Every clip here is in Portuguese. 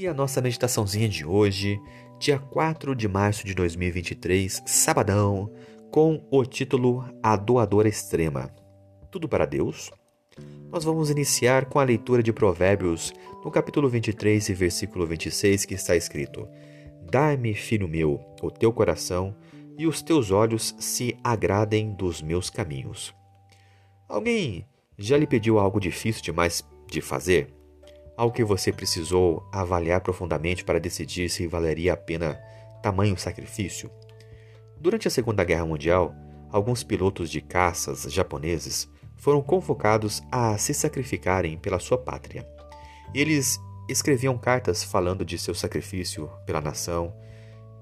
E a nossa meditaçãozinha de hoje, dia 4 de março de 2023, sabadão, com o título A Doadora Extrema. Tudo para Deus? Nós vamos iniciar com a leitura de Provérbios, no capítulo 23 e versículo 26, que está escrito: Dá-me, filho meu, o teu coração, e os teus olhos se agradem dos meus caminhos. Alguém já lhe pediu algo difícil demais de fazer? Algo que você precisou avaliar profundamente para decidir se valeria a pena tamanho sacrifício? Durante a Segunda Guerra Mundial, alguns pilotos de caças japoneses foram convocados a se sacrificarem pela sua pátria. Eles escreviam cartas falando de seu sacrifício pela nação,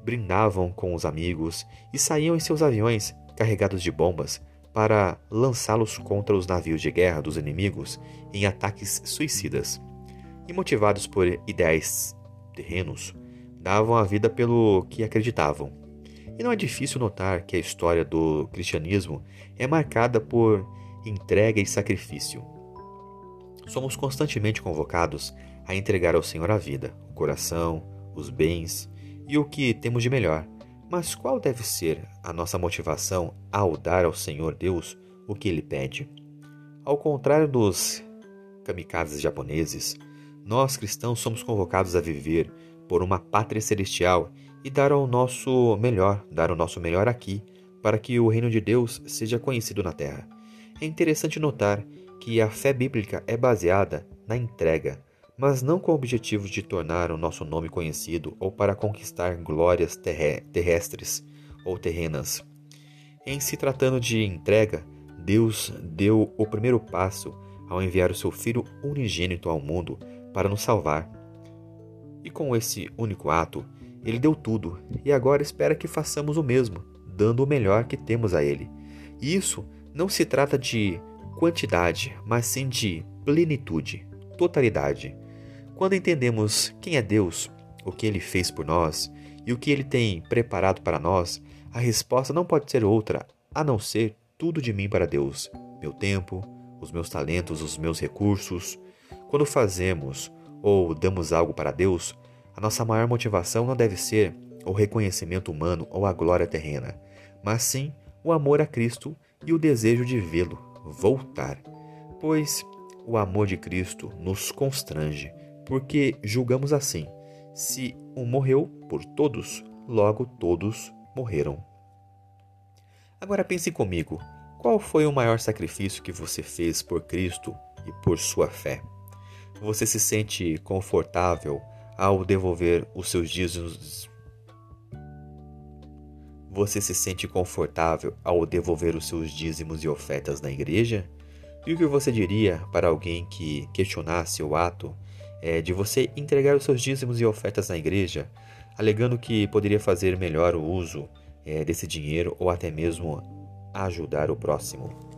brindavam com os amigos e saíam em seus aviões carregados de bombas para lançá-los contra os navios de guerra dos inimigos em ataques suicidas e motivados por ideais terrenos, davam a vida pelo que acreditavam. E não é difícil notar que a história do cristianismo é marcada por entrega e sacrifício. Somos constantemente convocados a entregar ao Senhor a vida, o coração, os bens e o que temos de melhor. Mas qual deve ser a nossa motivação ao dar ao Senhor Deus o que ele pede? Ao contrário dos kamikazes japoneses, nós cristãos somos convocados a viver por uma pátria celestial e dar o nosso melhor, dar o nosso melhor aqui, para que o reino de Deus seja conhecido na terra. É interessante notar que a fé bíblica é baseada na entrega, mas não com o objetivo de tornar o nosso nome conhecido ou para conquistar glórias terrestres ou terrenas. Em se tratando de entrega, Deus deu o primeiro passo ao enviar o seu Filho unigênito ao mundo para nos salvar. E com esse único ato, ele deu tudo e agora espera que façamos o mesmo, dando o melhor que temos a ele. E isso não se trata de quantidade, mas sim de plenitude, totalidade. Quando entendemos quem é Deus, o que ele fez por nós e o que ele tem preparado para nós, a resposta não pode ser outra a não ser tudo de mim para Deus: meu tempo, os meus talentos, os meus recursos, quando fazemos ou damos algo para Deus, a nossa maior motivação não deve ser o reconhecimento humano ou a glória terrena, mas sim o amor a Cristo e o desejo de vê-lo voltar. Pois o amor de Cristo nos constrange, porque julgamos assim: se um morreu por todos, logo todos morreram. Agora pense comigo: qual foi o maior sacrifício que você fez por Cristo e por sua fé? Você se sente confortável ao devolver os seus dízimos? Você se sente confortável ao devolver os seus dízimos e ofertas na igreja? E o que você diria para alguém que questionasse o ato é, de você entregar os seus dízimos e ofertas na igreja, alegando que poderia fazer melhor o uso é, desse dinheiro ou até mesmo ajudar o próximo.